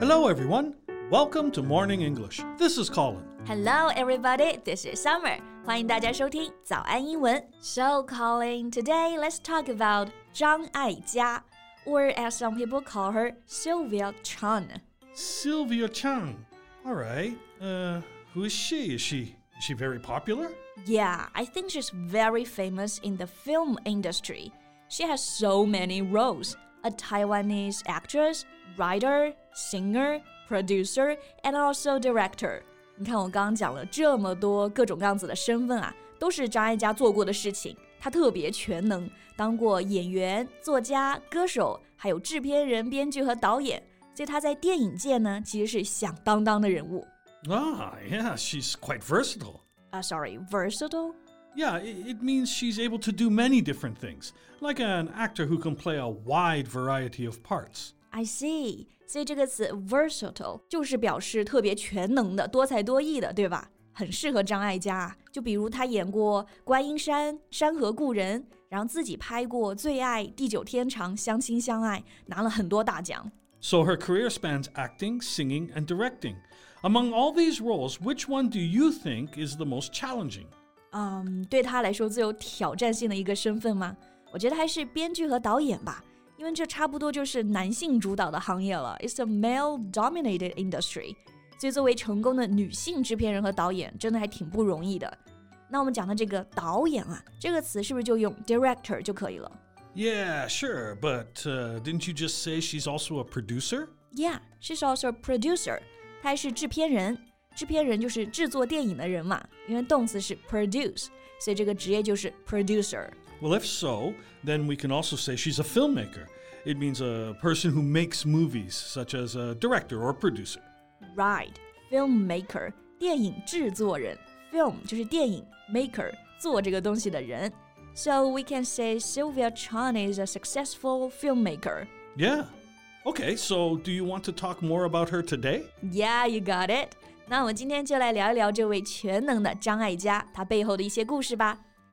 Hello, everyone. Welcome to Morning English. This is Colin. Hello, everybody. This is Summer. 欢迎大家收听早安英文。So, Colin, today let's talk about 张艾嘉, or as some people call her, Sylvia Chang. Sylvia Chang. All right. Uh, who is she? Is she is she very popular? Yeah, I think she's very famous in the film industry. She has so many roles: a Taiwanese actress, writer, singer, producer, and also director. 你看，我刚刚讲了这么多各种各样子的身份啊，都是张艾嘉做过的事情。她特别全能，当过演员、作家、歌手，还有制片人、编剧和导演。所以她在电影界呢，其实是响当当的人物。Ah, yeah, she's quite versatile. 啊、uh,，sorry, versatile. Yeah, it, it means she's able to do many different things, like an actor who can play a wide variety of parts. I see. 所以这个词 versatile 就是表示特别全能的、多才多艺的，对吧？很适合张艾嘉。就比如她演过《观音山》《山河故人》，然后自己拍过《最爱》《地久天长》《相亲相爱》，拿了很多大奖。 So her career spans acting, singing, and directing. Among all these roles, which one do you think is the most challenging? 嗯，对她来说最有挑战性的一个身份吗？我觉得还是编剧和导演吧， 因为这差不多就是男性主导的行业了。It's a male-dominated industry，所以作为成功的女性制片人和导演，真的还挺不容易的。那我们讲的这个导演啊，这个词是不是就用 director 就可以了 Yeah, sure, but uh, didn't you just say she's also a producer? Yeah, she's also a producer. 她还是制片人，制片人就是制作电影的人嘛，因为动词是 produce，所以这个职业就是 producer。 Well, if so, then we can also say she's a filmmaker. It means a person who makes movies, such as a director or producer. Right, filmmaker, 电影制作人。Film 就是电影，maker 做这个东西的人。So we can say Sylvia Chang is a successful filmmaker. Yeah. Okay, so do you want to talk more about her today? Yeah, you got it. 那我们今天就来聊一聊这位全能的张艾嘉，她背后的一些故事吧。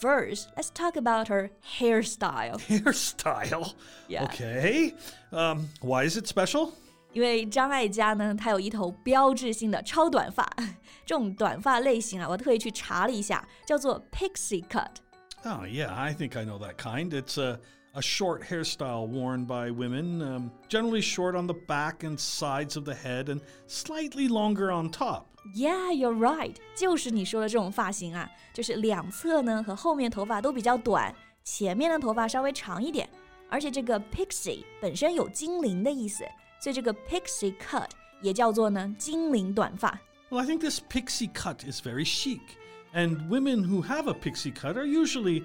First, let's talk about her hairstyle. Hairstyle. Yeah. Okay. Um, why is it special? 因为张艾嘉呢，她有一头标志性的超短发，这种短发类型啊，我特意去查了一下，叫做 pixie cut。 Oh, yeah, I think I know that kind. It's a, a short hairstyle worn by women, um, generally short on the back and sides of the head and slightly longer on top. Yeah, you're right，就是你说的这种发型啊，就是两侧呢和后面头发都比较短，前面的头发稍微长一点，而且这个 pixie 本身有精灵的意思，所以这个 pixie cut 也叫做呢精灵短发。 Well, I think this pixie cut is very chic. And women who have a pixie cut are usually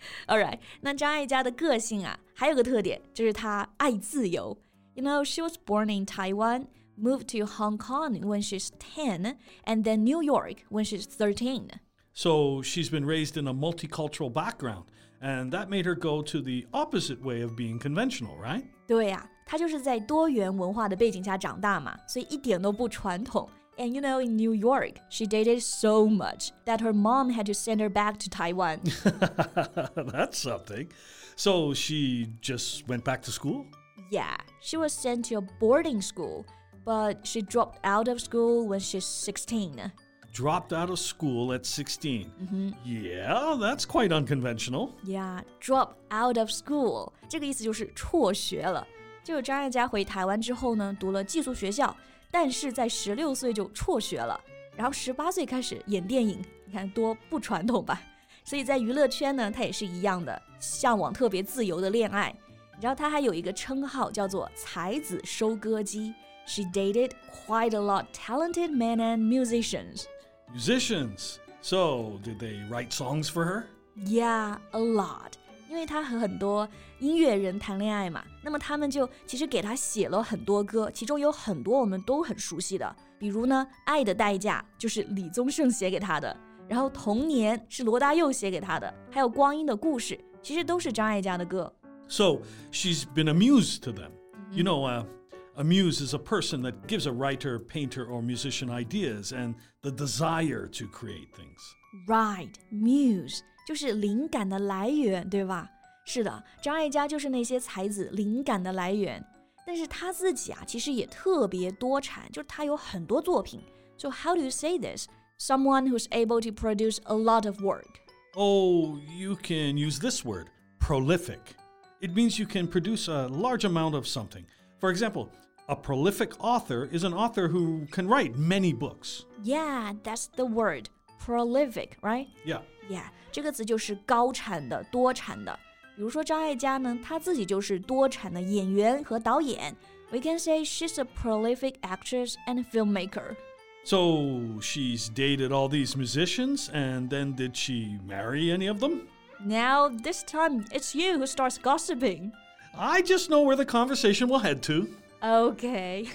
Alright，那张艾嘉的个性啊，还有个特点就是她爱自由。You know, she was born in Taiwan, moved to Hong Kong when she's 10, and then New York when she's 13. So, she's been raised in a multicultural background, and that made her go to the opposite way of being conventional, right? 对呀、她就是在多元文化的背景下长大嘛，所以一点都不传统。 And you know, in New York, she dated so much that her mom had to send her back to Taiwan. That's something. So, she just went back to school? Yeah, she was sent to a boarding school, but she dropped out of school when she's 16. Dropped out of school at 16. Yeah, that's quite unconventional. Yeah, drop out of school 这个意思就是辍学了。就是张艾嘉回台湾之后呢，读了寄宿学校， 但是在十六岁就辍学了。 然后十八岁开始演电影，你看多不传统吧？所以在娱乐圈呢，他也是一样的，向往特别自由的恋爱。你知道他还有一个称号叫做“才子收割机”。She dated quite a lot talented men and musicians. Musicians. So, did they write songs for her? Yeah, a lot. 因为他和很多音乐人谈恋爱嘛，那么他们就其实给他写了很多歌，其中有很多我们都很熟悉的，比如呢，《爱的代价》就是李宗盛写给他的，然后《童年》是罗大佑写给他的，还有《光阴的故事》其实都是张艾嘉的歌。So she's been a muse to them. You know, uh, a muse is a person that gives a writer, painter, or musician ideas and the desire to create things. Right, muse 就是灵感的来源，对吧？是的，张艾嘉就是那些才子灵感的来源。但是他自己啊，其实也特别多产，就是他有很多作品。So how do you say this? Someone who's able to produce a lot of work. Oh, you can use this word, prolific. It means you can produce a large amount of something. For example, a prolific author is an author who can write many books. Yeah, that's the word. Prolific, right? Yeah. Yeah，这个词就是高产的、多产的。比如说张艾嘉呢，她自己就是多产的演员和导演。We can say she's a prolific actress and filmmaker. So she's dated all these musicians, and then did she marry any of them? Now, this time, it's you who starts gossiping. I just know where the conversation will head to. OK，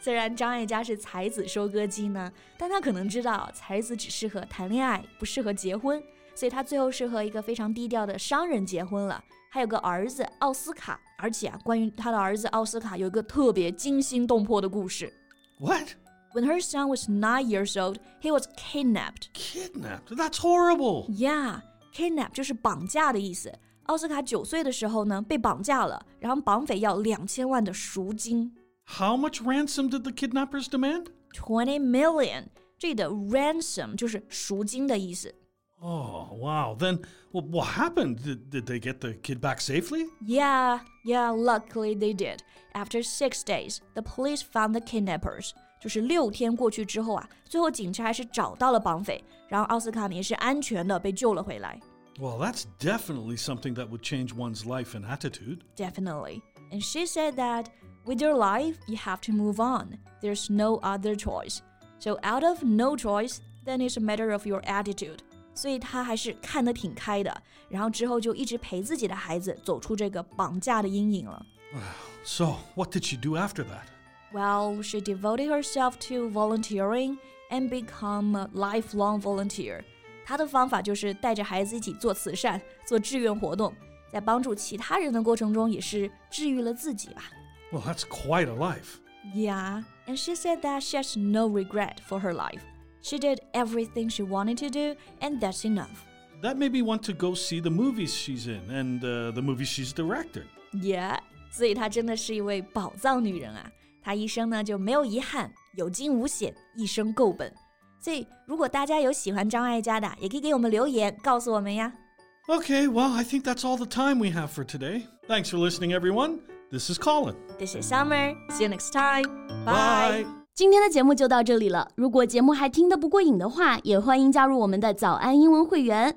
虽然张艾嘉是才子收割机呢，但他可能知道才子只适合谈恋爱，不适合结婚，所以他最后是和一个非常低调的商人结婚了，还有个儿子奥斯卡。而且啊，关于他的儿子奥斯卡有一个特别惊心动魄的故事。 What? When her son was nine years old, he was kidnapped. Kidnapped? That's horrible. Yeah, kidnap 就是绑架的意思。 奥斯卡九岁的时候呢，被绑架了，然后绑匪要两千万的赎金 How much ransom did the kidnappers demand? ，twenty million。这里的 ransom 就是赎金的意思。 Oh, wow. Then well, what happened? Did, did they get the kid back safely? Yeah, yeah, luckily they did. After six days, the police found the kidnappers. 就是六天过去之后啊，最后警察还是找到了绑匪，然后奥斯卡呢也是安全的被救了回来。 Well, that's definitely something that would change one's life and attitude. Definitely. And she said that with your life, you have to move on. There's no other choice. So out of no choice, then it's a matter of your attitude. 所以她还是看得挺开的，然后之后就一直陪自己的孩子走出这个绑架的阴影了。 So, what did she do after that? Well, she devoted herself to volunteering and become a lifelong volunteer. 她的方法就是带着孩子一起做慈善、做志愿活动，在帮助其他人的过程中，也是治愈了自己吧。 Well, that's quite a life. Yeah, and she said that she has no regret for her life. She did everything she wanted to do, and that's enough. That made me want to go see the movies she's in and uh, the movies she's directed. Yeah，所以她真的是一位宝藏女人啊！她一生呢就没有遗憾，有惊无险，一生够本。 所以，如果大家有喜欢张艾嘉的，也可以给我们留言告诉我们呀。 Okay, well, I think that's all the time we have for today. Thanks for listening, everyone. This is Colin. This is Summer. See you next time. Bye. 今天的节目就到这里了。如果节目还听得不过瘾的话，也欢迎加入我们的早安英文会员。